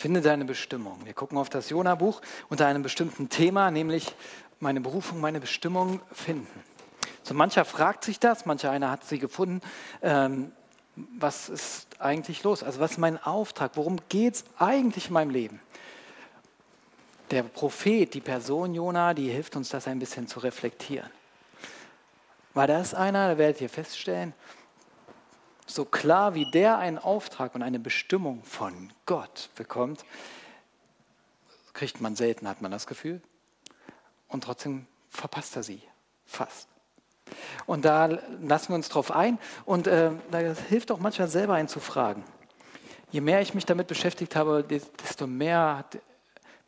Finde deine Bestimmung. Wir gucken auf das Jona-Buch unter einem bestimmten Thema, nämlich meine Berufung, meine Bestimmung finden. So mancher fragt sich das, mancher einer hat sie gefunden. Ähm, was ist eigentlich los? Also was ist mein Auftrag? Worum geht es eigentlich in meinem Leben? Der Prophet, die Person Jona, die hilft uns das ein bisschen zu reflektieren. War das einer, da werdet ihr feststellen, so klar wie der einen Auftrag und eine Bestimmung von Gott bekommt, kriegt man selten, hat man das Gefühl. Und trotzdem verpasst er sie fast. Und da lassen wir uns drauf ein und äh, da hilft auch manchmal selber einzufragen. Je mehr ich mich damit beschäftigt habe, desto mehr hat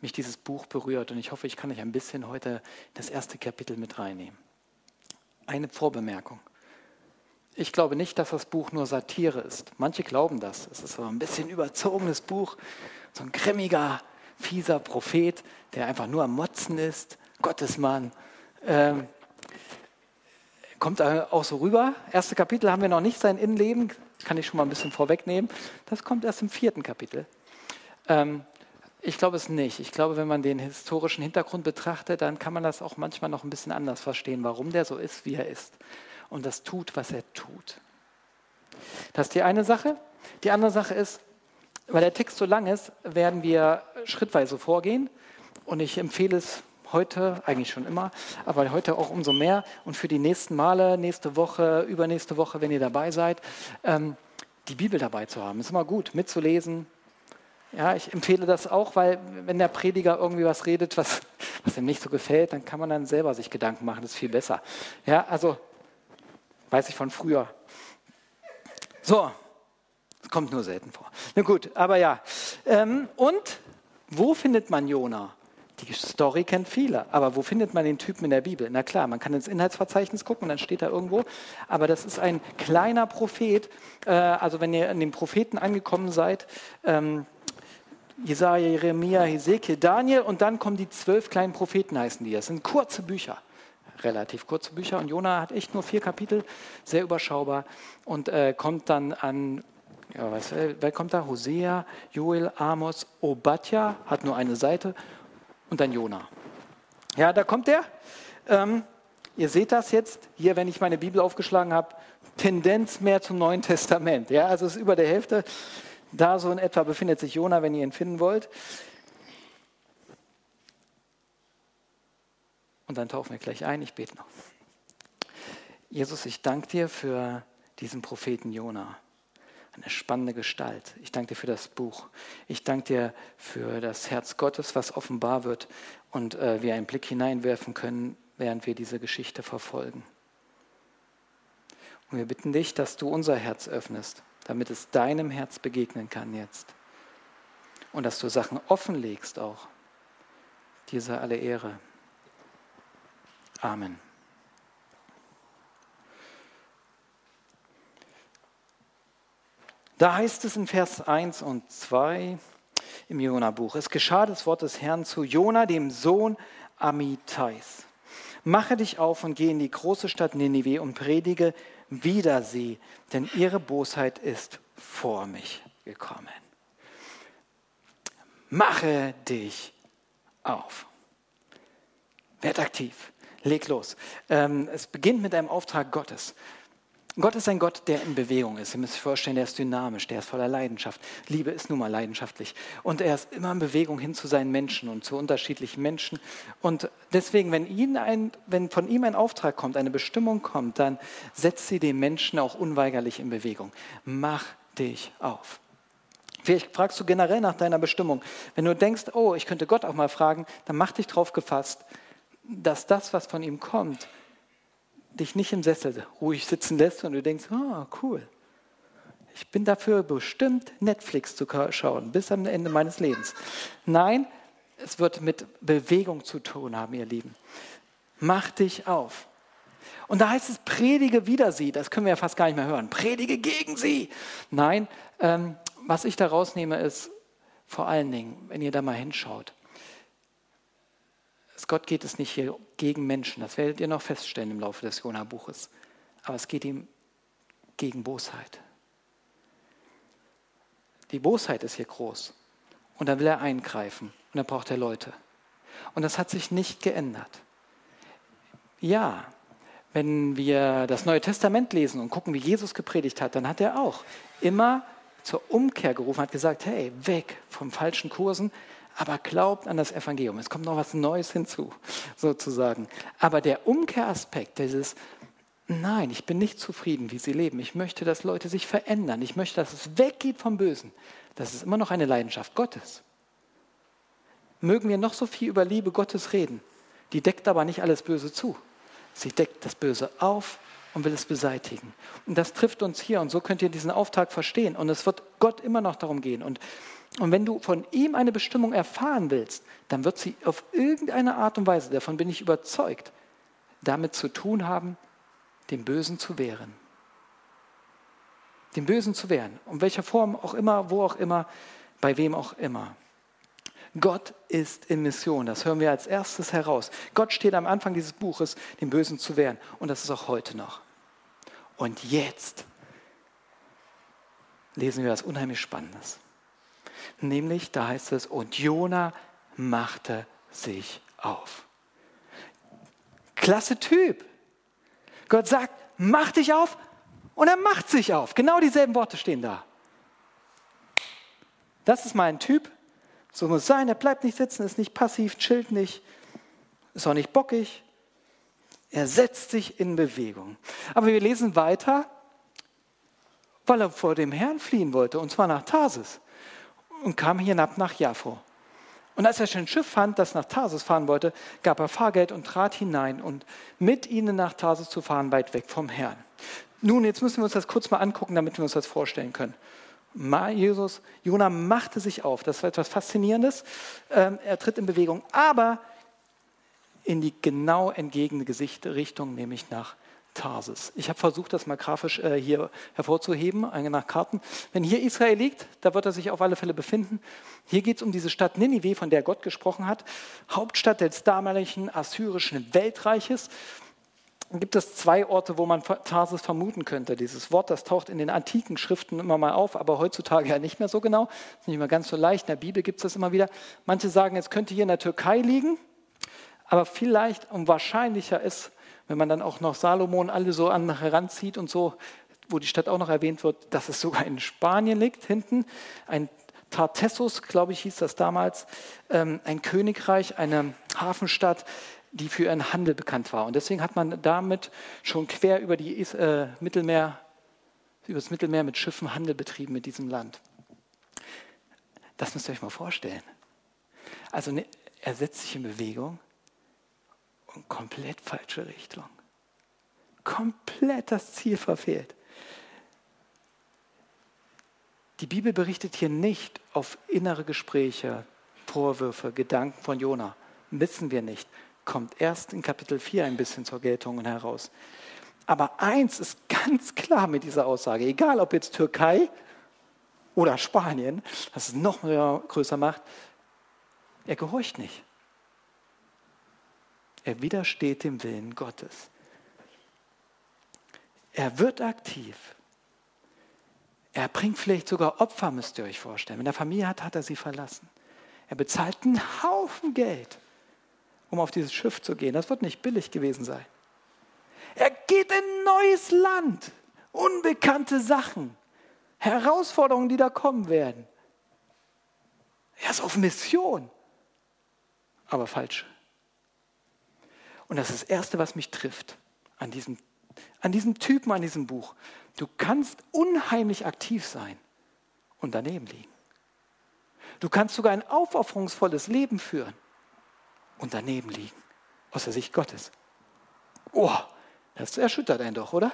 mich dieses Buch berührt und ich hoffe, ich kann euch ein bisschen heute das erste Kapitel mit reinnehmen. Eine Vorbemerkung. Ich glaube nicht, dass das Buch nur Satire ist. Manche glauben das. Es ist aber ein bisschen überzogenes Buch, so ein grimmiger, fieser Prophet, der einfach nur am Motzen ist, Gottesmann. Ähm, kommt auch so rüber. Erste Kapitel haben wir noch nicht sein Innenleben, kann ich schon mal ein bisschen vorwegnehmen. Das kommt erst im vierten Kapitel. Ähm, ich glaube es nicht. Ich glaube, wenn man den historischen Hintergrund betrachtet, dann kann man das auch manchmal noch ein bisschen anders verstehen, warum der so ist, wie er ist. Und das tut, was er tut. Das ist die eine Sache. Die andere Sache ist, weil der Text so lang ist, werden wir schrittweise vorgehen. Und ich empfehle es heute, eigentlich schon immer, aber heute auch umso mehr. Und für die nächsten Male, nächste Woche, übernächste Woche, wenn ihr dabei seid, ähm, die Bibel dabei zu haben. Ist immer gut, mitzulesen, ja, ich empfehle das auch, weil wenn der Prediger irgendwie was redet, was, was ihm nicht so gefällt, dann kann man dann selber sich Gedanken machen, das ist viel besser. Ja, also weiß ich von früher. So, es kommt nur selten vor. Na gut, aber ja. Ähm, und wo findet man Jona? Die Story kennt viele, aber wo findet man den Typen in der Bibel? Na klar, man kann ins Inhaltsverzeichnis gucken dann steht er irgendwo. Aber das ist ein kleiner Prophet. Äh, also wenn ihr an den Propheten angekommen seid, ähm, Jesaja, Jeremia, Hesekiel, Daniel und dann kommen die zwölf kleinen Propheten, heißen die. Das sind kurze Bücher, relativ kurze Bücher. Und Jona hat echt nur vier Kapitel, sehr überschaubar und äh, kommt dann an, ja, was, äh, wer kommt da? Hosea, Joel, Amos, Obadja, hat nur eine Seite und dann Jona. Ja, da kommt er. Ähm, ihr seht das jetzt hier, wenn ich meine Bibel aufgeschlagen habe, Tendenz mehr zum Neuen Testament. Ja, also es ist über der Hälfte. Da so in etwa befindet sich Jona, wenn ihr ihn finden wollt. Und dann tauchen wir gleich ein. Ich bete noch. Jesus, ich danke dir für diesen Propheten Jona. Eine spannende Gestalt. Ich danke dir für das Buch. Ich danke dir für das Herz Gottes, was offenbar wird und äh, wir einen Blick hineinwerfen können, während wir diese Geschichte verfolgen. Und wir bitten dich, dass du unser Herz öffnest damit es deinem Herz begegnen kann jetzt. Und dass du Sachen offenlegst auch. Dir sei alle Ehre. Amen. Da heißt es in Vers 1 und 2 im Jona-Buch, es geschah das Wort des Herrn zu Jona, dem Sohn Amitais. Mache dich auf und geh in die große Stadt Ninive und predige wider sie, denn ihre Bosheit ist vor mich gekommen. Mache dich auf. Werd aktiv. Leg los. Ähm, es beginnt mit einem Auftrag Gottes. Gott ist ein Gott, der in Bewegung ist. Ihr müsst euch vorstellen, der ist dynamisch, der ist voller Leidenschaft. Liebe ist nun mal leidenschaftlich. Und er ist immer in Bewegung hin zu seinen Menschen und zu unterschiedlichen Menschen. Und deswegen, wenn, ein, wenn von ihm ein Auftrag kommt, eine Bestimmung kommt, dann setzt sie den Menschen auch unweigerlich in Bewegung. Mach dich auf. Vielleicht fragst du generell nach deiner Bestimmung. Wenn du denkst, oh, ich könnte Gott auch mal fragen, dann mach dich darauf gefasst, dass das, was von ihm kommt, dich nicht im Sessel ruhig sitzen lässt und du denkst, oh, cool. Ich bin dafür bestimmt, Netflix zu schauen, bis am Ende meines Lebens. Nein, es wird mit Bewegung zu tun haben, ihr Lieben. Mach dich auf. Und da heißt es, predige wider sie. Das können wir ja fast gar nicht mehr hören. Predige gegen sie. Nein, ähm, was ich da rausnehme, ist vor allen Dingen, wenn ihr da mal hinschaut, Gott geht es nicht hier gegen Menschen, das werdet ihr noch feststellen im Laufe des Jona-Buches. Aber es geht ihm gegen Bosheit. Die Bosheit ist hier groß. Und dann will er eingreifen und dann braucht er Leute. Und das hat sich nicht geändert. Ja, wenn wir das Neue Testament lesen und gucken, wie Jesus gepredigt hat, dann hat er auch immer zur Umkehr gerufen, hat gesagt, hey, weg vom falschen Kursen, aber glaubt an das Evangelium. Es kommt noch was Neues hinzu, sozusagen. Aber der Umkehraspekt, dieses, nein, ich bin nicht zufrieden, wie sie leben. Ich möchte, dass Leute sich verändern. Ich möchte, dass es weggeht vom Bösen. Das ist immer noch eine Leidenschaft Gottes. Mögen wir noch so viel über Liebe Gottes reden, die deckt aber nicht alles Böse zu. Sie deckt das Böse auf und will es beseitigen. Und das trifft uns hier und so könnt ihr diesen Auftrag verstehen. Und es wird Gott immer noch darum gehen. Und, und wenn du von ihm eine Bestimmung erfahren willst, dann wird sie auf irgendeine Art und Weise, davon bin ich überzeugt, damit zu tun haben, dem Bösen zu wehren. Dem Bösen zu wehren. Um welcher Form auch immer, wo auch immer, bei wem auch immer. Gott ist in Mission. Das hören wir als erstes heraus. Gott steht am Anfang dieses Buches, dem Bösen zu wehren. Und das ist auch heute noch. Und jetzt lesen wir was unheimlich Spannendes. Nämlich, da heißt es, und Jona machte sich auf. Klasse Typ. Gott sagt, mach dich auf und er macht sich auf. Genau dieselben Worte stehen da. Das ist mein Typ, so muss es sein, er bleibt nicht sitzen, ist nicht passiv, chillt nicht, ist auch nicht bockig. Er setzt sich in Bewegung. Aber wir lesen weiter, weil er vor dem Herrn fliehen wollte, und zwar nach Tarsis, und kam hinab nach Jaffo. Und als er schon ein Schiff fand, das nach Tarsis fahren wollte, gab er Fahrgeld und trat hinein und mit ihnen nach Tarsis zu fahren, weit weg vom Herrn. Nun, jetzt müssen wir uns das kurz mal angucken, damit wir uns das vorstellen können. Jesus, Jona machte sich auf. Das war etwas Faszinierendes. Ähm, er tritt in Bewegung, aber in die genau entgegene Richtung, nämlich nach Tarsis. Ich habe versucht, das mal grafisch äh, hier hervorzuheben, nach Karten. Wenn hier Israel liegt, da wird er sich auf alle Fälle befinden. Hier geht es um diese Stadt Ninive, von der Gott gesprochen hat, Hauptstadt des damaligen assyrischen Weltreiches gibt es zwei Orte, wo man Tarsis vermuten könnte. Dieses Wort, das taucht in den antiken Schriften immer mal auf, aber heutzutage ja nicht mehr so genau. Ist nicht mehr ganz so leicht. In der Bibel gibt es das immer wieder. Manche sagen, es könnte hier in der Türkei liegen, aber vielleicht und wahrscheinlicher ist, wenn man dann auch noch Salomon alle so an heranzieht und so, wo die Stadt auch noch erwähnt wird, dass es sogar in Spanien liegt, hinten. Ein Tartessus, glaube ich, hieß das damals, ähm, ein Königreich, eine Hafenstadt, die für ihren Handel bekannt war. Und deswegen hat man damit schon quer über, die, äh, Mittelmeer, über das Mittelmeer mit Schiffen Handel betrieben mit diesem Land. Das müsst ihr euch mal vorstellen. Also ne, er setzt sich in Bewegung und komplett falsche Richtung. Komplett das Ziel verfehlt. Die Bibel berichtet hier nicht auf innere Gespräche, Vorwürfe, Gedanken von Jona. Wissen wir nicht kommt erst in Kapitel 4 ein bisschen zur Geltung heraus. Aber eins ist ganz klar mit dieser Aussage, egal ob jetzt Türkei oder Spanien, das es noch größer macht, er gehorcht nicht. Er widersteht dem Willen Gottes. Er wird aktiv. Er bringt vielleicht sogar Opfer, müsst ihr euch vorstellen. Wenn er Familie hat, hat er sie verlassen. Er bezahlt einen Haufen Geld um auf dieses Schiff zu gehen. Das wird nicht billig gewesen sein. Er geht in ein neues Land, unbekannte Sachen, Herausforderungen, die da kommen werden. Er ist auf Mission, aber falsch. Und das ist das Erste, was mich trifft an diesem, an diesem Typen, an diesem Buch. Du kannst unheimlich aktiv sein und daneben liegen. Du kannst sogar ein aufopferungsvolles Leben führen und daneben liegen, aus der Sicht Gottes. Oh, das erschüttert einen doch, oder?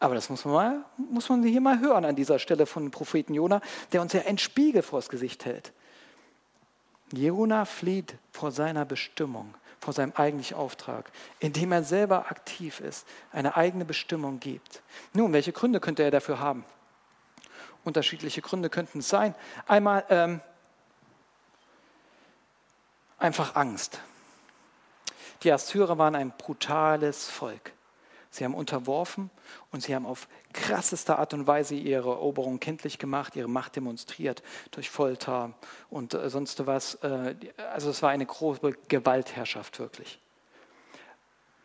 Aber das muss man, mal, muss man hier mal hören an dieser Stelle von Propheten Jona, der uns ja einen Spiegel vors Gesicht hält. Jona flieht vor seiner Bestimmung, vor seinem eigentlichen Auftrag, indem er selber aktiv ist, eine eigene Bestimmung gibt. Nun, welche Gründe könnte er dafür haben? Unterschiedliche Gründe könnten es sein. Einmal ähm, einfach Angst. Die Assyrer waren ein brutales Volk. Sie haben unterworfen und sie haben auf krasseste Art und Weise ihre Eroberung kenntlich gemacht, ihre Macht demonstriert durch Folter und äh, sonst was. Äh, also es war eine große Gewaltherrschaft wirklich.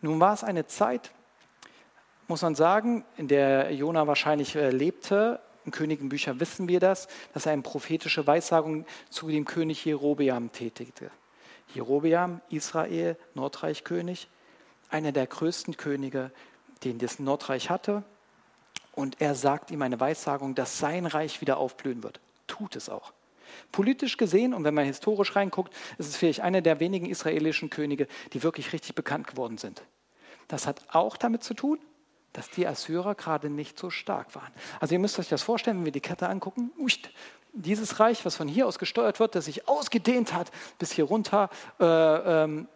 Nun war es eine Zeit, muss man sagen, in der Jona wahrscheinlich äh, lebte. Im Königenbücher wissen wir das, dass er eine prophetische Weissagung zu dem König Jerobeam tätigte. Jerobeam, Israel, Nordreichkönig, einer der größten Könige den das Nordreich hatte. Und er sagt ihm eine Weissagung, dass sein Reich wieder aufblühen wird. Tut es auch. Politisch gesehen, und wenn man historisch reinguckt, ist es vielleicht einer der wenigen israelischen Könige, die wirklich richtig bekannt geworden sind. Das hat auch damit zu tun, dass die Assyrer gerade nicht so stark waren. Also ihr müsst euch das vorstellen, wenn wir die Kette angucken, dieses Reich, was von hier aus gesteuert wird, das sich ausgedehnt hat bis hier runter, äh, ähm,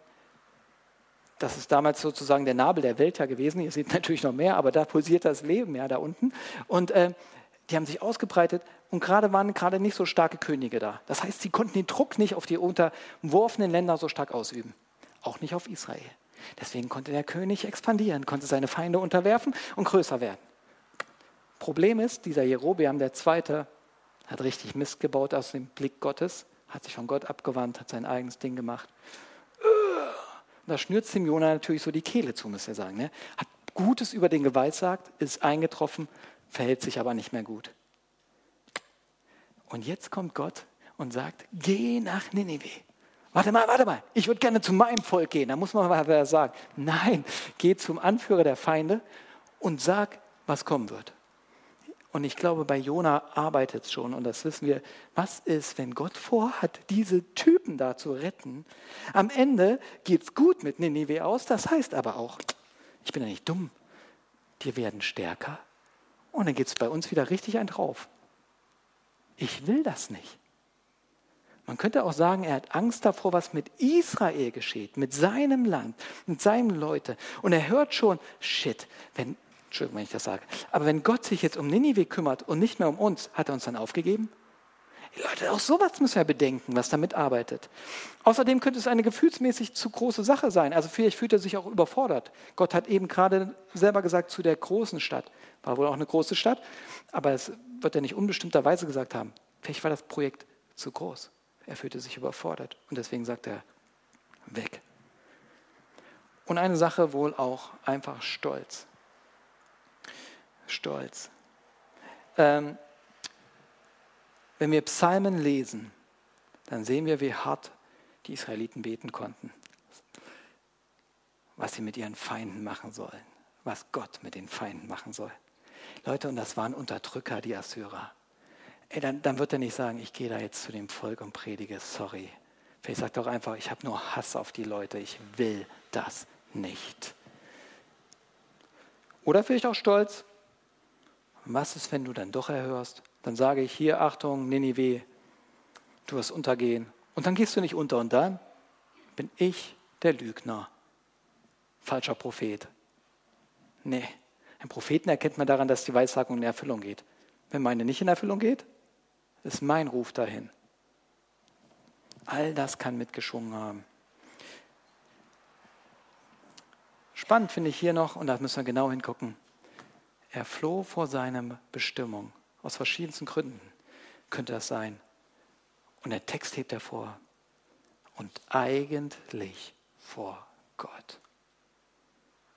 das ist damals sozusagen der Nabel der Welt ja gewesen. Ihr seht natürlich noch mehr, aber da pulsiert das Leben ja da unten. Und äh, die haben sich ausgebreitet und gerade waren gerade nicht so starke Könige da. Das heißt, sie konnten den Druck nicht auf die unterworfenen Länder so stark ausüben. Auch nicht auf Israel. Deswegen konnte der König expandieren, konnte seine Feinde unterwerfen und größer werden. Problem ist, dieser Jerobeam der Zweite hat richtig Mist gebaut aus dem Blick Gottes, hat sich von Gott abgewandt, hat sein eigenes Ding gemacht da schnürt Simeona natürlich so die Kehle zu, muss er sagen. Ne? Hat Gutes über den geweissagt, ist eingetroffen, verhält sich aber nicht mehr gut. Und jetzt kommt Gott und sagt, geh nach Ninive. Warte mal, warte mal, ich würde gerne zu meinem Volk gehen. Da muss man mal sagen, nein, geh zum Anführer der Feinde und sag, was kommen wird. Und ich glaube, bei Jona arbeitet es schon, und das wissen wir. Was ist, wenn Gott vorhat, diese Typen da zu retten? Am Ende geht es gut mit Ninive aus, das heißt aber auch, ich bin ja nicht dumm, die werden stärker. Und dann geht es bei uns wieder richtig ein drauf. Ich will das nicht. Man könnte auch sagen, er hat Angst davor, was mit Israel geschieht, mit seinem Land, mit seinen Leuten. Und er hört schon, shit, wenn Entschuldigung, wenn ich das sage. Aber wenn Gott sich jetzt um Ninive kümmert und nicht mehr um uns, hat er uns dann aufgegeben? Leute, auch sowas müssen wir bedenken, was damit arbeitet. Außerdem könnte es eine gefühlsmäßig zu große Sache sein. Also vielleicht fühlt er sich auch überfordert. Gott hat eben gerade selber gesagt, zu der großen Stadt. War wohl auch eine große Stadt, aber es wird er nicht unbestimmterweise gesagt haben. Vielleicht war das Projekt zu groß. Er fühlte sich überfordert und deswegen sagt er, weg. Und eine Sache wohl auch einfach Stolz. Stolz. Ähm, wenn wir Psalmen lesen, dann sehen wir, wie hart die Israeliten beten konnten, was sie mit ihren Feinden machen sollen, was Gott mit den Feinden machen soll. Leute, und das waren Unterdrücker, die Assyrer. Ey, dann, dann wird er nicht sagen, ich gehe da jetzt zu dem Volk und predige, sorry. Vielleicht sagt er auch einfach, ich habe nur Hass auf die Leute, ich will das nicht. Oder vielleicht auch Stolz, was ist, wenn du dann doch erhörst? Dann sage ich hier, Achtung, Ninive, du wirst untergehen. Und dann gehst du nicht unter und dann bin ich der Lügner. Falscher Prophet. Nee, einen Propheten erkennt man daran, dass die Weissagung in Erfüllung geht. Wenn meine nicht in Erfüllung geht, ist mein Ruf dahin. All das kann mitgeschwungen haben. Spannend finde ich hier noch, und da müssen wir genau hingucken, er floh vor seiner Bestimmung. Aus verschiedensten Gründen könnte das sein. Und der Text hebt hervor. Und eigentlich vor Gott.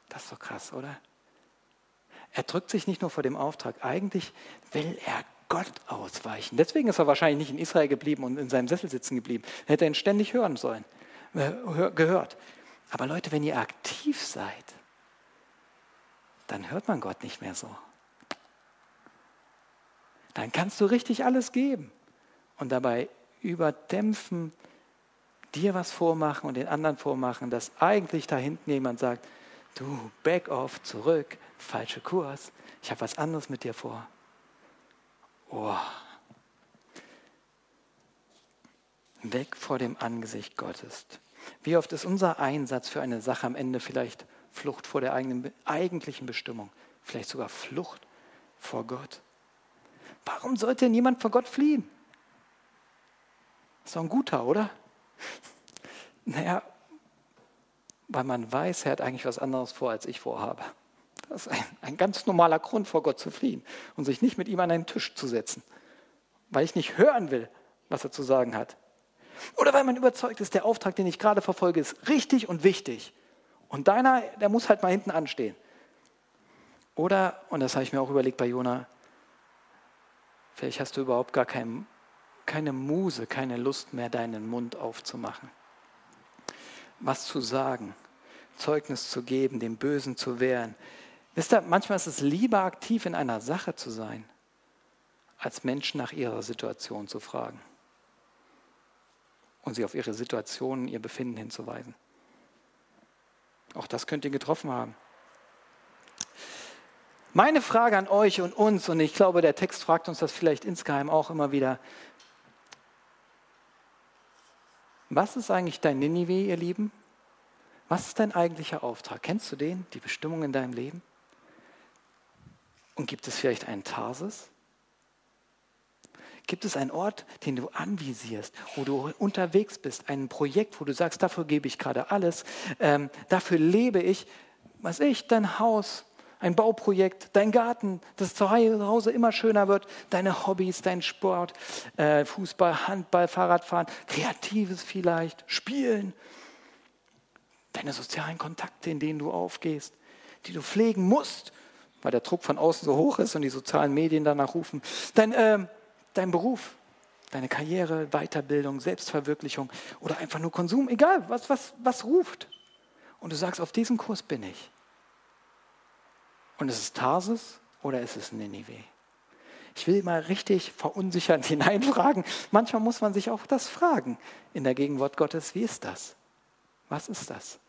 Das ist doch krass, oder? Er drückt sich nicht nur vor dem Auftrag, eigentlich will er Gott ausweichen. Deswegen ist er wahrscheinlich nicht in Israel geblieben und in seinem Sessel sitzen geblieben. Er hätte ihn ständig hören sollen, äh, gehört. Aber Leute, wenn ihr aktiv seid, dann hört man Gott nicht mehr so. Dann kannst du richtig alles geben und dabei überdämpfen, dir was vormachen und den anderen vormachen, dass eigentlich da hinten jemand sagt, du, back off, zurück, falscher Kurs, ich habe was anderes mit dir vor. Oh. Weg vor dem Angesicht Gottes. Wie oft ist unser Einsatz für eine Sache am Ende vielleicht Flucht vor der eigenen, eigentlichen Bestimmung, vielleicht sogar Flucht vor Gott. Warum sollte denn jemand vor Gott fliehen? Ist doch ein guter, oder? Naja, weil man weiß, er hat eigentlich was anderes vor, als ich vorhabe. Das ist ein, ein ganz normaler Grund, vor Gott zu fliehen und sich nicht mit ihm an einen Tisch zu setzen, weil ich nicht hören will, was er zu sagen hat. Oder weil man überzeugt ist, der Auftrag, den ich gerade verfolge, ist richtig und wichtig. Und deiner, der muss halt mal hinten anstehen. Oder, und das habe ich mir auch überlegt bei Jona, vielleicht hast du überhaupt gar kein, keine Muse, keine Lust mehr, deinen Mund aufzumachen. Was zu sagen, Zeugnis zu geben, dem Bösen zu wehren. Wisst ihr, manchmal ist es lieber aktiv in einer Sache zu sein, als Menschen nach ihrer Situation zu fragen und sie auf ihre Situation, ihr Befinden hinzuweisen. Auch das könnt ihr getroffen haben. Meine Frage an euch und uns, und ich glaube, der Text fragt uns das vielleicht insgeheim auch immer wieder, was ist eigentlich dein Ninive, ihr Lieben? Was ist dein eigentlicher Auftrag? Kennst du den, die Bestimmung in deinem Leben? Und gibt es vielleicht einen Tarsis? Gibt es einen Ort, den du anvisierst, wo du unterwegs bist, ein Projekt, wo du sagst, dafür gebe ich gerade alles, ähm, dafür lebe ich, was ich, dein Haus, ein Bauprojekt, dein Garten, das zu Hause immer schöner wird, deine Hobbys, dein Sport, äh, Fußball, Handball, Fahrradfahren, Kreatives vielleicht, Spielen, deine sozialen Kontakte, in denen du aufgehst, die du pflegen musst, weil der Druck von außen so hoch ist und die sozialen Medien danach rufen, dein, äh, dein Beruf, deine Karriere, Weiterbildung, Selbstverwirklichung oder einfach nur Konsum, egal, was, was, was ruft. Und du sagst, auf diesem Kurs bin ich. Und ist es Tarsis oder ist es Ninive? Ich will mal richtig verunsichernd hineinfragen. Manchmal muss man sich auch das fragen in der Gegenwart Gottes. Wie ist das? Was ist das?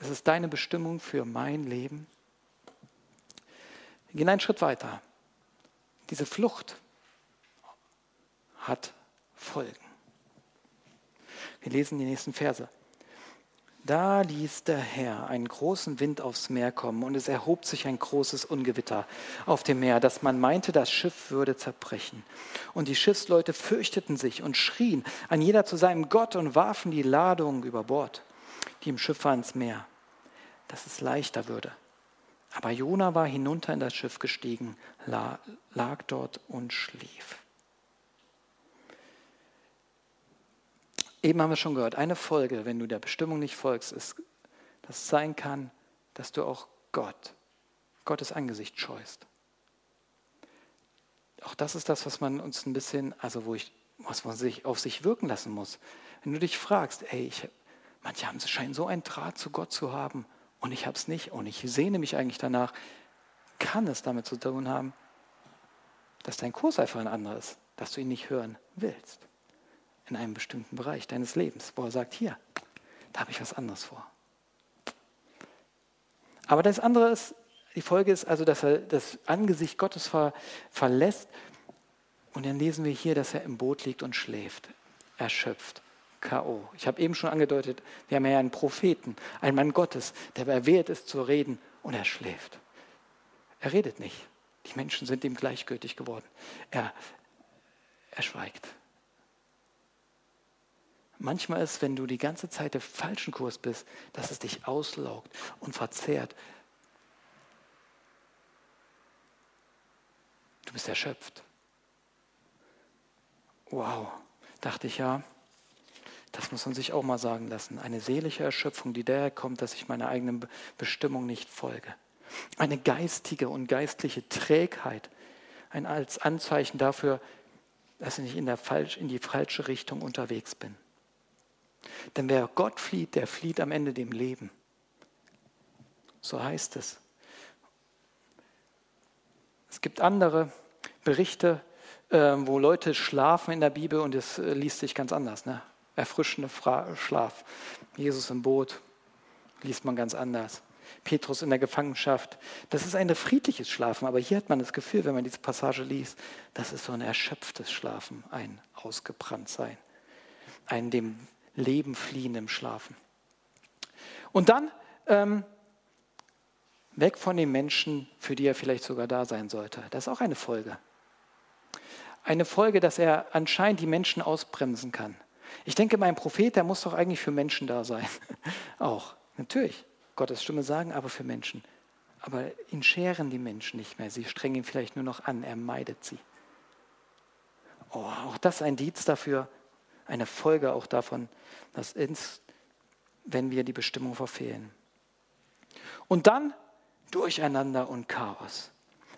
Ist es deine Bestimmung für mein Leben? Wir gehen einen Schritt weiter. Diese Flucht hat Folgen. Wir lesen die nächsten Verse. Da ließ der Herr einen großen Wind aufs Meer kommen und es erhob sich ein großes Ungewitter auf dem Meer, dass man meinte, das Schiff würde zerbrechen. Und die Schiffsleute fürchteten sich und schrien an jeder zu seinem Gott und warfen die Ladung über Bord, die im Schiff war, ins Meer, dass es leichter würde. Aber Jona war hinunter in das Schiff gestiegen, lag dort und schlief. Eben haben wir schon gehört, eine Folge, wenn du der Bestimmung nicht folgst, ist, dass es sein kann, dass du auch Gott, Gottes Angesicht scheust. Auch das ist das, was man uns ein bisschen, also wo ich, was man sich auf sich wirken lassen muss. Wenn du dich fragst, ey, ich, manche haben, scheinen so einen Draht zu Gott zu haben und ich habe es nicht und ich sehne mich eigentlich danach, kann es damit zu tun haben, dass dein Kurs einfach ein anderer ist, dass du ihn nicht hören willst in einem bestimmten Bereich deines Lebens, wo er sagt, hier, da habe ich was anderes vor. Aber das andere ist, die Folge ist also, dass er das Angesicht Gottes ver, verlässt und dann lesen wir hier, dass er im Boot liegt und schläft, erschöpft, K.O. Ich habe eben schon angedeutet, wir haben ja einen Propheten, einen Mann Gottes, der erwählt ist zu reden und er schläft. Er redet nicht. Die Menschen sind ihm gleichgültig geworden. Er, er schweigt. Manchmal ist, wenn du die ganze Zeit der falschen Kurs bist, dass es dich auslaugt und verzehrt. Du bist erschöpft. Wow, dachte ich ja, das muss man sich auch mal sagen lassen. Eine seelische Erschöpfung, die daher kommt, dass ich meiner eigenen Bestimmung nicht folge. Eine geistige und geistliche Trägheit, ein als Anzeichen dafür, dass ich in, der falsch, in die falsche Richtung unterwegs bin. Denn wer Gott flieht, der flieht am Ende dem Leben. So heißt es. Es gibt andere Berichte, äh, wo Leute schlafen in der Bibel und es äh, liest sich ganz anders. Ne? Erfrischender Schlaf. Jesus im Boot liest man ganz anders. Petrus in der Gefangenschaft. Das ist ein friedliches Schlafen, aber hier hat man das Gefühl, wenn man diese Passage liest, das ist so ein erschöpftes Schlafen, ein ausgebrannt sein, ein dem Leben fliehen im Schlafen. Und dann ähm, weg von den Menschen, für die er vielleicht sogar da sein sollte. Das ist auch eine Folge. Eine Folge, dass er anscheinend die Menschen ausbremsen kann. Ich denke, mein Prophet, der muss doch eigentlich für Menschen da sein. auch, natürlich, Gottes Stimme sagen, aber für Menschen. aber ihn scheren die Menschen nicht mehr. Sie strengen ihn vielleicht nur noch an. Er meidet sie. Oh, auch das ein Indiz dafür, eine Folge auch davon, dass uns, wenn wir die Bestimmung verfehlen. Und dann Durcheinander und Chaos.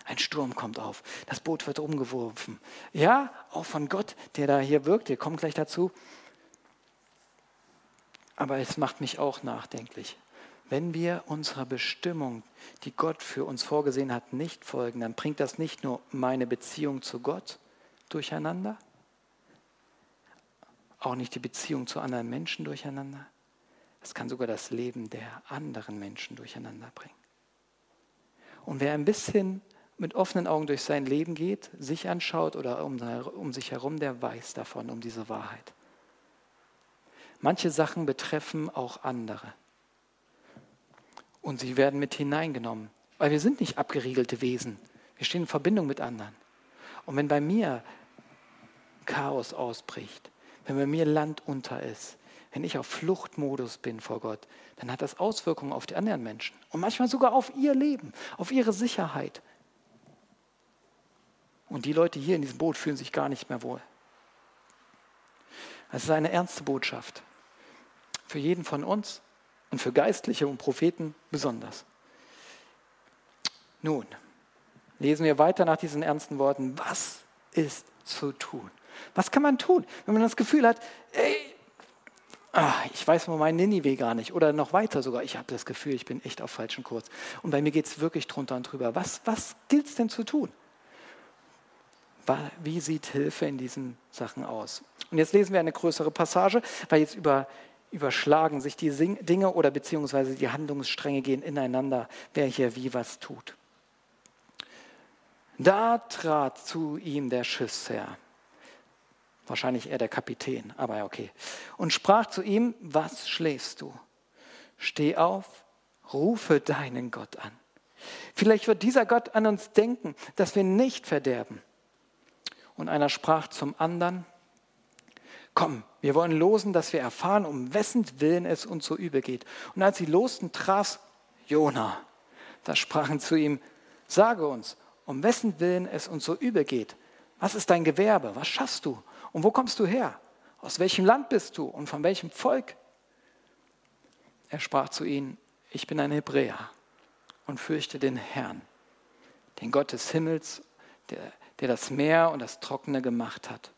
Ein Sturm kommt auf. Das Boot wird umgeworfen. Ja, auch von Gott, der da hier wirkt. Wir kommen gleich dazu. Aber es macht mich auch nachdenklich. Wenn wir unserer Bestimmung, die Gott für uns vorgesehen hat, nicht folgen, dann bringt das nicht nur meine Beziehung zu Gott durcheinander, auch nicht die Beziehung zu anderen Menschen durcheinander. Es kann sogar das Leben der anderen Menschen durcheinander bringen. Und wer ein bisschen mit offenen Augen durch sein Leben geht, sich anschaut oder um, um sich herum, der weiß davon, um diese Wahrheit. Manche Sachen betreffen auch andere. Und sie werden mit hineingenommen. Weil wir sind nicht abgeriegelte Wesen. Wir stehen in Verbindung mit anderen. Und wenn bei mir Chaos ausbricht, wenn bei mir Land unter ist, wenn ich auf Fluchtmodus bin vor Gott, dann hat das Auswirkungen auf die anderen Menschen und manchmal sogar auf ihr Leben, auf ihre Sicherheit. Und die Leute hier in diesem Boot fühlen sich gar nicht mehr wohl. Es ist eine ernste Botschaft. Für jeden von uns und für Geistliche und Propheten besonders. Nun, lesen wir weiter nach diesen ernsten Worten. Was ist zu tun? Was kann man tun, wenn man das Gefühl hat, ey, ach, ich weiß mal meinen Ninive gar nicht oder noch weiter sogar, ich habe das Gefühl, ich bin echt auf falschem Kurs und bei mir geht es wirklich drunter und drüber. Was, was gilt es denn zu tun? Wie sieht Hilfe in diesen Sachen aus? Und jetzt lesen wir eine größere Passage, weil jetzt über, überschlagen sich die Dinge oder beziehungsweise die Handlungsstränge gehen ineinander, wer hier wie was tut. Da trat zu ihm der Schiffsherr Wahrscheinlich eher der Kapitän, aber ja, okay. Und sprach zu ihm, was schläfst du? Steh auf, rufe deinen Gott an. Vielleicht wird dieser Gott an uns denken, dass wir nicht verderben. Und einer sprach zum anderen, komm, wir wollen losen, dass wir erfahren, um wessen Willen es uns so übel geht. Und als sie losten, traf Jona. Da sprachen zu ihm, sage uns, um wessen Willen es uns so übel geht. Was ist dein Gewerbe? Was schaffst du? Und wo kommst du her? Aus welchem Land bist du und von welchem Volk? Er sprach zu ihnen, ich bin ein Hebräer und fürchte den Herrn, den Gott des Himmels, der, der das Meer und das Trockene gemacht hat.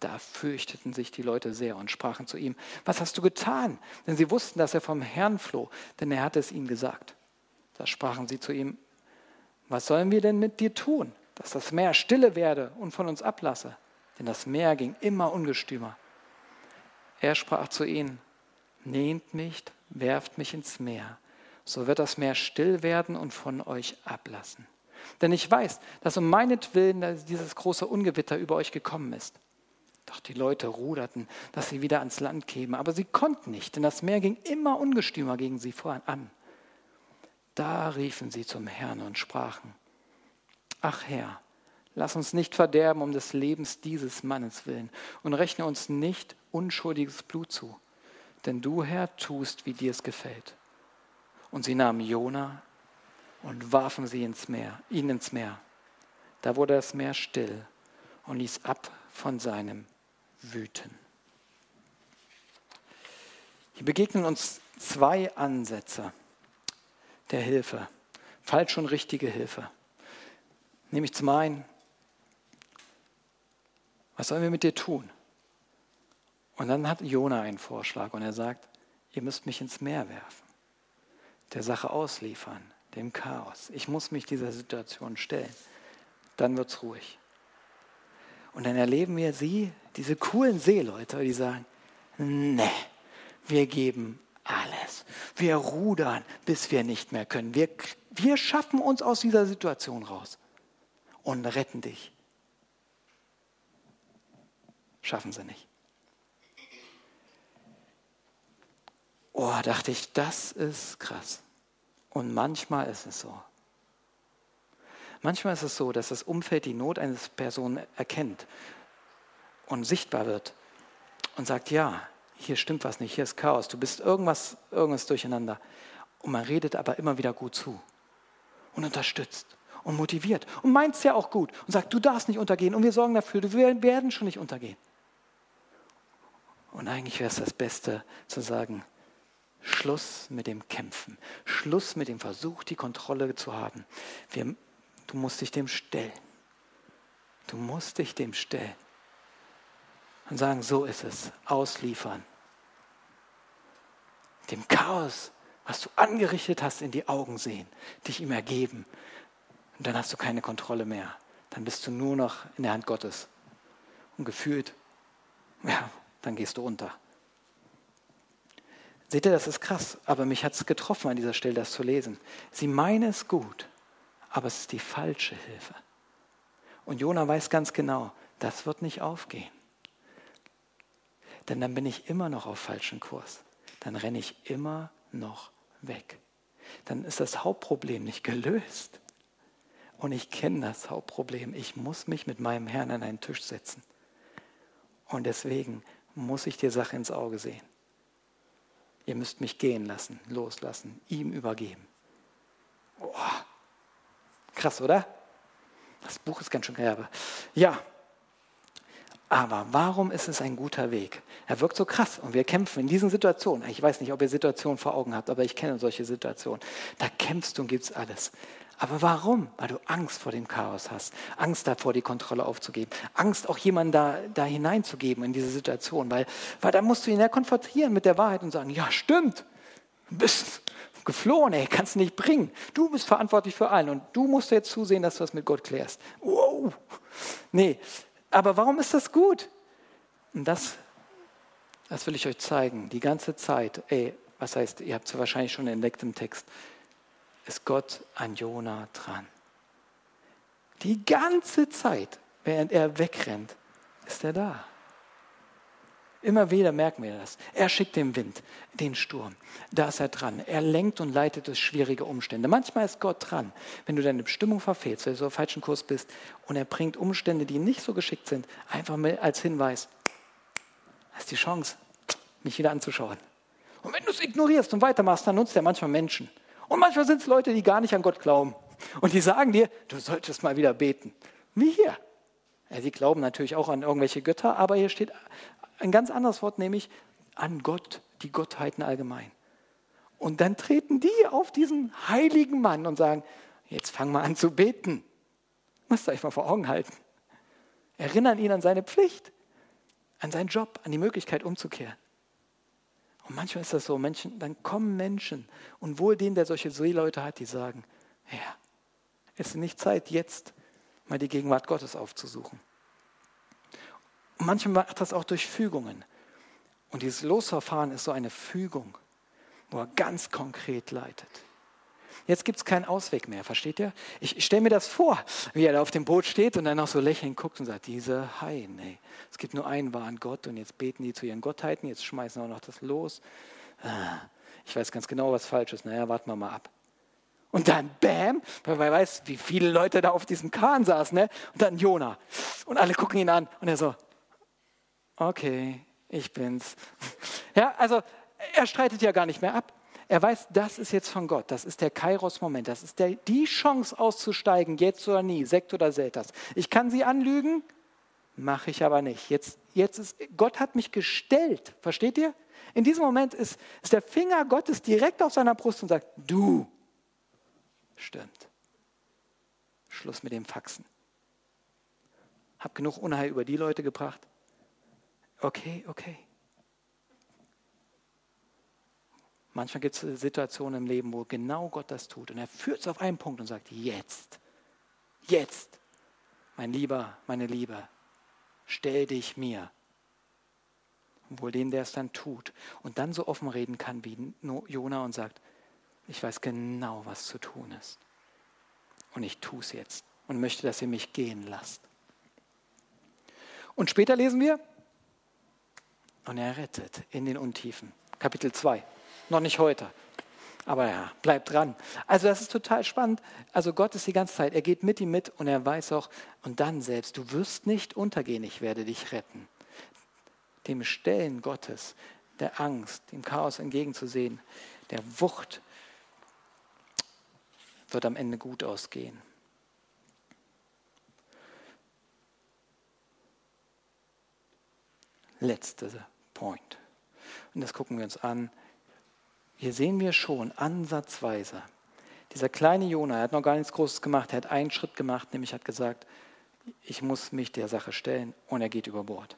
Da fürchteten sich die Leute sehr und sprachen zu ihm, was hast du getan? Denn sie wussten, dass er vom Herrn floh, denn er hatte es ihnen gesagt. Da sprachen sie zu ihm, was sollen wir denn mit dir tun, dass das Meer stille werde und von uns ablasse? Denn das Meer ging immer ungestümer. Er sprach zu ihnen, nehmt mich, werft mich ins Meer, so wird das Meer still werden und von euch ablassen. Denn ich weiß, dass um meinetwillen dieses große Ungewitter über euch gekommen ist. Doch die Leute ruderten, dass sie wieder ans Land kämen, aber sie konnten nicht, denn das Meer ging immer ungestümer gegen sie voran. Da riefen sie zum Herrn und sprachen, Ach Herr, Lass uns nicht verderben um des Lebens dieses Mannes willen und rechne uns nicht unschuldiges Blut zu. Denn du, Herr, tust, wie dir es gefällt. Und sie nahmen Jona und warfen sie ins Meer, ihn ins Meer. Da wurde das Meer still und ließ ab von seinem Wüten. Hier begegnen uns zwei Ansätze der Hilfe, falsch und richtige Hilfe. Nämlich zum einen was sollen wir mit dir tun? Und dann hat Jona einen Vorschlag und er sagt, ihr müsst mich ins Meer werfen, der Sache ausliefern, dem Chaos. Ich muss mich dieser Situation stellen. Dann wird es ruhig. Und dann erleben wir sie, diese coolen Seeleute, die sagen, ne, wir geben alles. Wir rudern, bis wir nicht mehr können. Wir, wir schaffen uns aus dieser Situation raus und retten dich. Schaffen sie nicht. Oh, dachte ich, das ist krass. Und manchmal ist es so. Manchmal ist es so, dass das Umfeld die Not eines Personen erkennt und sichtbar wird und sagt, ja, hier stimmt was nicht, hier ist Chaos, du bist irgendwas, irgendwas durcheinander. Und man redet aber immer wieder gut zu. und unterstützt und motiviert und meint es ja auch gut und sagt, du darfst nicht untergehen und wir sorgen dafür, wir werden schon nicht untergehen. Und eigentlich wäre es das Beste zu sagen, Schluss mit dem Kämpfen, Schluss mit dem Versuch, die Kontrolle zu haben. Wir, du musst dich dem stellen. Du musst dich dem stellen. Und sagen, so ist es, ausliefern. Dem Chaos, was du angerichtet hast, in die Augen sehen, dich ihm ergeben. Und dann hast du keine Kontrolle mehr. Dann bist du nur noch in der Hand Gottes. Und gefühlt, ja, dann gehst du unter. Seht ihr, das ist krass, aber mich hat es getroffen an dieser Stelle, das zu lesen. Sie meinen es gut, aber es ist die falsche Hilfe. Und Jona weiß ganz genau, das wird nicht aufgehen. Denn dann bin ich immer noch auf falschem Kurs. Dann renne ich immer noch weg. Dann ist das Hauptproblem nicht gelöst. Und ich kenne das Hauptproblem. Ich muss mich mit meinem Herrn an einen Tisch setzen. Und deswegen muss ich dir Sache ins Auge sehen. Ihr müsst mich gehen lassen, loslassen, ihm übergeben. Boah. Krass, oder? Das Buch ist ganz schön herbe. Ja, aber warum ist es ein guter Weg? Er wirkt so krass und wir kämpfen in diesen Situationen. Ich weiß nicht, ob ihr Situationen vor Augen habt, aber ich kenne solche Situationen. Da kämpfst du und gibst alles. Aber warum? Weil du Angst vor dem Chaos hast, Angst davor, die Kontrolle aufzugeben, Angst auch jemanden da, da hineinzugeben in diese Situation, weil, weil da musst du ihn ja konfrontieren mit der Wahrheit und sagen, ja stimmt, du bist geflohen, ey, kannst nicht bringen. Du bist verantwortlich für allen und du musst jetzt zusehen, dass du das mit Gott klärst. Wow. Nee, aber warum ist das gut? Und das, das will ich euch zeigen, die ganze Zeit. Ey, was heißt, ihr habt es wahrscheinlich schon entdeckt im Text ist Gott an Jona dran. Die ganze Zeit, während er wegrennt, ist er da. Immer wieder merken wir das. Er schickt den Wind, den Sturm. Da ist er dran. Er lenkt und leitet durch schwierige Umstände. Manchmal ist Gott dran, wenn du deine Bestimmung verfehlst, wenn du auf falschen Kurs bist und er bringt Umstände, die nicht so geschickt sind, einfach als Hinweis. Hast die Chance, mich wieder anzuschauen. Und wenn du es ignorierst und weitermachst, dann nutzt er manchmal Menschen. Und manchmal sind es Leute, die gar nicht an Gott glauben. Und die sagen dir, du solltest mal wieder beten. Wie hier. Ja, sie glauben natürlich auch an irgendwelche Götter, aber hier steht ein ganz anderes Wort, nämlich an Gott, die Gottheiten allgemein. Und dann treten die auf diesen heiligen Mann und sagen, jetzt fang mal an zu beten. Müsst ihr euch mal vor Augen halten. Erinnern ihn an seine Pflicht, an seinen Job, an die Möglichkeit umzukehren. Und manchmal ist das so, Menschen, dann kommen Menschen und wohl denen, der solche Seeleute hat, die sagen, ja, es ist nicht Zeit, jetzt mal die Gegenwart Gottes aufzusuchen. Und manchmal macht das auch durch Fügungen. Und dieses Losverfahren ist so eine Fügung, wo er ganz konkret leitet. Jetzt gibt es keinen Ausweg mehr, versteht ihr? Ich, ich stelle mir das vor, wie er da auf dem Boot steht und dann noch so lächelnd guckt und sagt, diese Haien, ey, es gibt nur einen wahren Gott und jetzt beten die zu ihren Gottheiten, jetzt schmeißen auch noch das los. Ah, ich weiß ganz genau, was falsch ist. Naja, warten wir mal ab. Und dann Bäm, weil man weiß, wie viele Leute da auf diesem Kahn saßen, ne? Und dann Jona. Und alle gucken ihn an und er so, okay, ich bin's. Ja, also er streitet ja gar nicht mehr ab. Er weiß, das ist jetzt von Gott, das ist der Kairos-Moment, das ist der, die Chance auszusteigen, jetzt oder nie, Sekt oder Selters. Ich kann sie anlügen, mache ich aber nicht. Jetzt, jetzt ist, Gott hat mich gestellt, versteht ihr? In diesem Moment ist, ist der Finger Gottes direkt auf seiner Brust und sagt, du, stimmt. Schluss mit dem Faxen. Hab genug Unheil über die Leute gebracht. Okay, okay. Manchmal gibt es Situationen im Leben, wo genau Gott das tut. Und er führt es auf einen Punkt und sagt, jetzt, jetzt, mein Lieber, meine Liebe, stell dich mir. Wohl dem, der es dann tut. Und dann so offen reden kann wie Jona und sagt, ich weiß genau, was zu tun ist. Und ich tue es jetzt und möchte, dass ihr mich gehen lasst. Und später lesen wir, und er rettet in den Untiefen. Kapitel 2. Noch nicht heute. Aber ja, bleibt dran. Also das ist total spannend. Also Gott ist die ganze Zeit, er geht mit ihm mit und er weiß auch, und dann selbst, du wirst nicht untergehen, ich werde dich retten. Dem Stellen Gottes, der Angst, dem Chaos entgegenzusehen, der Wucht wird am Ende gut ausgehen. Letzter Point. Und das gucken wir uns an. Hier sehen wir schon ansatzweise, dieser kleine Jona, er hat noch gar nichts Großes gemacht, er hat einen Schritt gemacht, nämlich hat gesagt, ich muss mich der Sache stellen und er geht über Bord.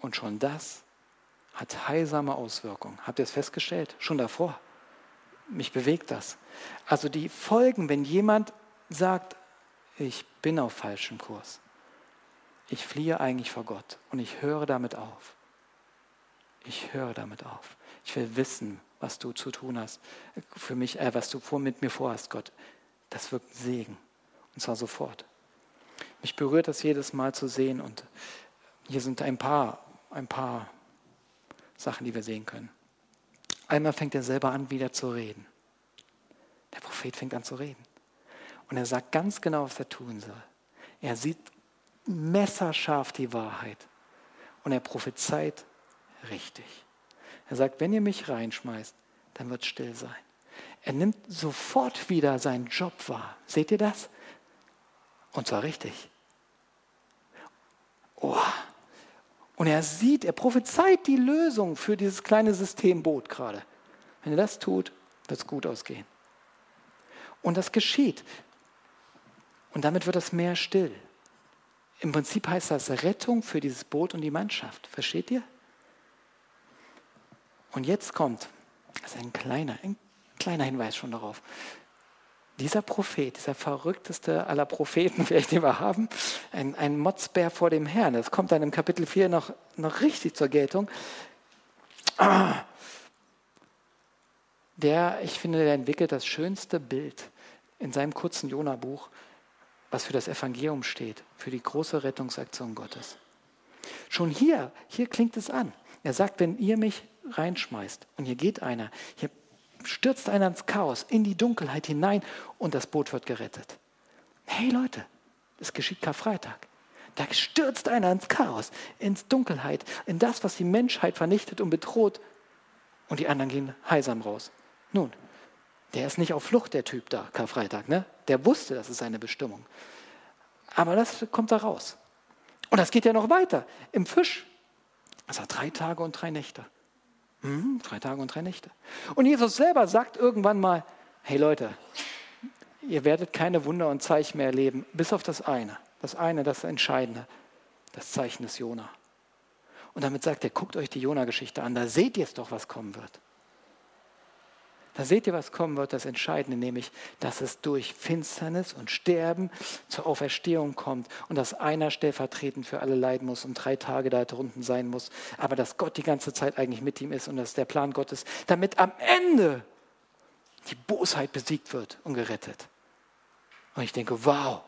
Und schon das hat heilsame Auswirkungen. Habt ihr es festgestellt? Schon davor. Mich bewegt das. Also die Folgen, wenn jemand sagt, ich bin auf falschem Kurs, ich fliehe eigentlich vor Gott und ich höre damit auf. Ich höre damit auf. Ich will wissen, was du zu tun hast, für mich, äh, was du vor, mit mir vorhast, Gott. Das wirkt Segen. Und zwar sofort. Mich berührt das jedes Mal zu sehen und hier sind ein paar, ein paar Sachen, die wir sehen können. Einmal fängt er selber an, wieder zu reden. Der Prophet fängt an zu reden. Und er sagt ganz genau, was er tun soll. Er sieht messerscharf die Wahrheit. Und er prophezeit richtig. Er sagt, wenn ihr mich reinschmeißt, dann wird still sein. Er nimmt sofort wieder seinen Job wahr. Seht ihr das? Und zwar richtig. Oh. Und er sieht, er prophezeit die Lösung für dieses kleine Systemboot gerade. Wenn er das tut, wird es gut ausgehen. Und das geschieht. Und damit wird das Meer still. Im Prinzip heißt das Rettung für dieses Boot und die Mannschaft. Versteht ihr? Und jetzt kommt, das ist ein kleiner, ein kleiner Hinweis schon darauf. Dieser Prophet, dieser verrückteste aller Propheten, vielleicht den wir haben, ein, ein Motzbär vor dem Herrn, das kommt dann im Kapitel 4 noch, noch richtig zur Geltung. Der, ich finde, der entwickelt das schönste Bild in seinem kurzen Jona-Buch, was für das Evangelium steht, für die große Rettungsaktion Gottes. Schon hier, hier klingt es an. Er sagt, wenn ihr mich reinschmeißt und hier geht einer, hier stürzt einer ins Chaos, in die Dunkelheit hinein und das Boot wird gerettet. Hey Leute, es geschieht Karfreitag. Da stürzt einer ins Chaos, ins Dunkelheit, in das, was die Menschheit vernichtet und bedroht und die anderen gehen heilsam raus. Nun, der ist nicht auf Flucht, der Typ da, Karfreitag, ne? Der wusste, das ist seine Bestimmung. Aber das kommt da raus. Und das geht ja noch weiter. Im Fisch, das hat drei Tage und drei Nächte. Mhm, drei Tage und drei Nächte. Und Jesus selber sagt irgendwann mal, hey Leute, ihr werdet keine Wunder und Zeichen mehr erleben, bis auf das eine. Das eine, das Entscheidende, das Zeichen des Jona. Und damit sagt er, guckt euch die Jona-Geschichte an, da seht ihr es doch, was kommen wird. Da seht ihr, was kommen wird, das Entscheidende, nämlich, dass es durch Finsternis und Sterben zur Auferstehung kommt und dass einer stellvertretend für alle leiden muss und drei Tage da drunten sein muss, aber dass Gott die ganze Zeit eigentlich mit ihm ist und das ist der Plan Gottes, damit am Ende die Bosheit besiegt wird und gerettet. Und ich denke, wow,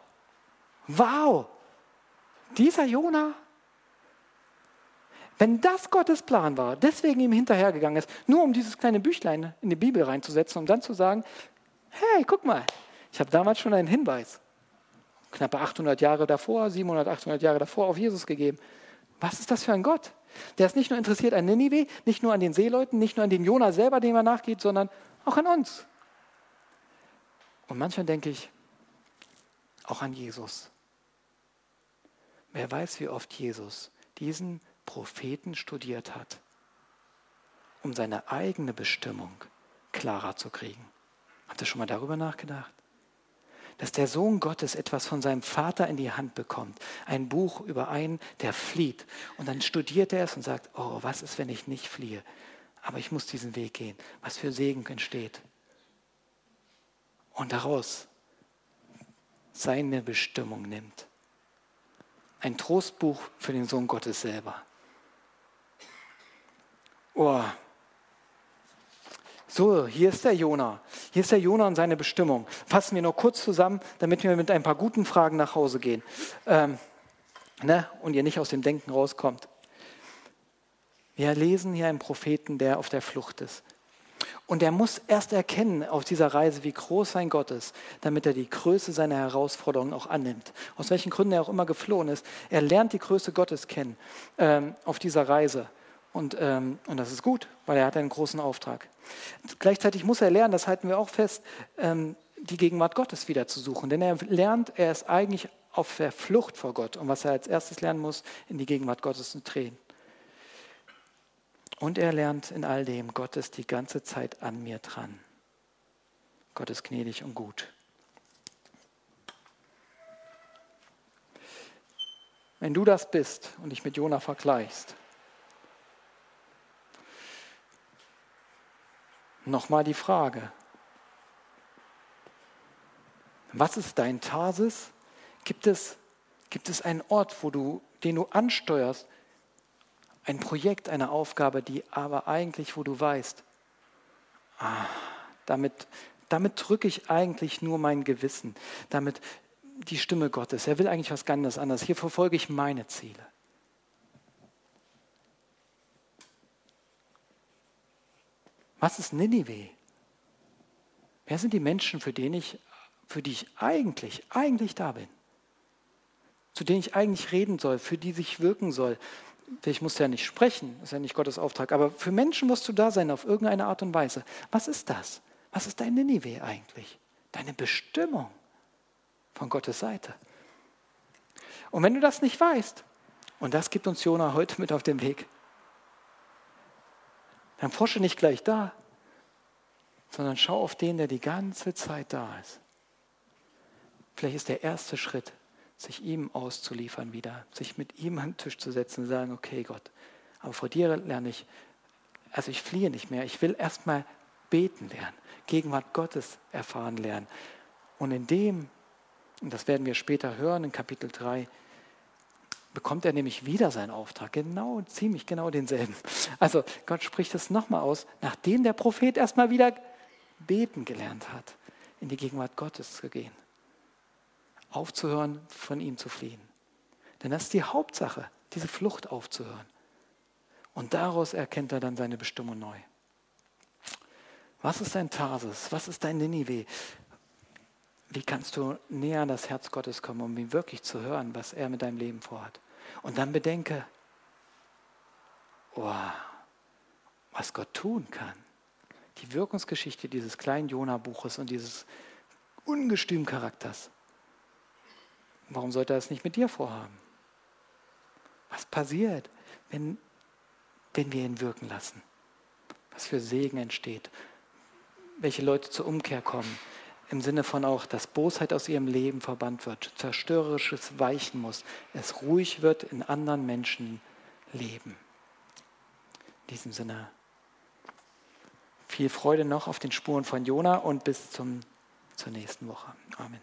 wow, dieser Jona wenn das Gottes Plan war, deswegen ihm hinterhergegangen ist, nur um dieses kleine Büchlein in die Bibel reinzusetzen, um dann zu sagen, hey, guck mal, ich habe damals schon einen Hinweis, knappe 800 Jahre davor, 700, 800 Jahre davor auf Jesus gegeben. Was ist das für ein Gott? Der ist nicht nur interessiert an Ninive, nicht nur an den Seeleuten, nicht nur an dem Jona selber, dem er nachgeht, sondern auch an uns. Und manchmal denke ich auch an Jesus. Wer weiß, wie oft Jesus diesen Propheten studiert hat, um seine eigene Bestimmung klarer zu kriegen. Habt ihr schon mal darüber nachgedacht? Dass der Sohn Gottes etwas von seinem Vater in die Hand bekommt. Ein Buch über einen, der flieht. Und dann studiert er es und sagt, oh, was ist, wenn ich nicht fliehe? Aber ich muss diesen Weg gehen. Was für Segen entsteht. Und daraus seine Bestimmung nimmt. Ein Trostbuch für den Sohn Gottes selber. Oh. So, hier ist der Jona. Hier ist der Jona und seine Bestimmung. Fassen wir nur kurz zusammen, damit wir mit ein paar guten Fragen nach Hause gehen. Ähm, ne? Und ihr nicht aus dem Denken rauskommt. Wir lesen hier einen Propheten, der auf der Flucht ist. Und er muss erst erkennen auf dieser Reise, wie groß sein Gott ist, damit er die Größe seiner Herausforderungen auch annimmt. Aus welchen Gründen er auch immer geflohen ist. Er lernt die Größe Gottes kennen ähm, auf dieser Reise. Und, ähm, und das ist gut, weil er hat einen großen Auftrag. Gleichzeitig muss er lernen, das halten wir auch fest, ähm, die Gegenwart Gottes wieder zu suchen. Denn er lernt, er ist eigentlich auf der Flucht vor Gott. Und was er als erstes lernen muss, in die Gegenwart Gottes zu treten. Und er lernt in all dem, Gott ist die ganze Zeit an mir dran. Gott ist gnädig und gut. Wenn du das bist und dich mit Jona vergleichst, nochmal die Frage, was ist dein Tarsis? Gibt es, gibt es einen Ort, wo du, den du ansteuerst, ein Projekt, eine Aufgabe, die aber eigentlich, wo du weißt, ah, damit, damit drücke ich eigentlich nur mein Gewissen, damit die Stimme Gottes. Er will eigentlich was ganz anderes. Hier verfolge ich meine Ziele. Was ist Ninive? Wer sind die Menschen, für, den ich, für die ich eigentlich, eigentlich da bin? Zu denen ich eigentlich reden soll, für die ich wirken soll, ich muss ja nicht sprechen, ist ja nicht Gottes Auftrag, aber für Menschen musst du da sein auf irgendeine Art und Weise. Was ist das? Was ist dein Ninive eigentlich? Deine Bestimmung von Gottes Seite. Und wenn du das nicht weißt, und das gibt uns Jona heute mit auf den Weg, dann forsche nicht gleich da, sondern schau auf den, der die ganze Zeit da ist. Vielleicht ist der erste Schritt, sich ihm auszuliefern wieder, sich mit ihm an den Tisch zu setzen und sagen, okay Gott, aber vor dir lerne ich, also ich fliehe nicht mehr, ich will erstmal beten lernen, Gegenwart Gottes erfahren lernen. Und in dem, und das werden wir später hören in Kapitel 3, bekommt er nämlich wieder seinen Auftrag, genau, ziemlich genau denselben. Also Gott spricht es nochmal aus, nachdem der Prophet erstmal wieder beten gelernt hat, in die Gegenwart Gottes zu gehen aufzuhören, von ihm zu fliehen. Denn das ist die Hauptsache, diese Flucht aufzuhören. Und daraus erkennt er dann seine Bestimmung neu. Was ist dein Tarsus? Was ist dein Ninive? Wie kannst du näher an das Herz Gottes kommen, um ihn wirklich zu hören, was er mit deinem Leben vorhat? Und dann bedenke, oh, was Gott tun kann. Die Wirkungsgeschichte dieses kleinen Jona-Buches und dieses ungestümen Charakters. Warum sollte er es nicht mit dir vorhaben? Was passiert, wenn, wenn wir ihn wirken lassen? Was für Segen entsteht? Welche Leute zur Umkehr kommen? Im Sinne von auch, dass Bosheit aus ihrem Leben verbannt wird, zerstörerisches weichen muss, es ruhig wird in anderen Menschen leben. In diesem Sinne viel Freude noch auf den Spuren von Jona und bis zum, zur nächsten Woche. Amen.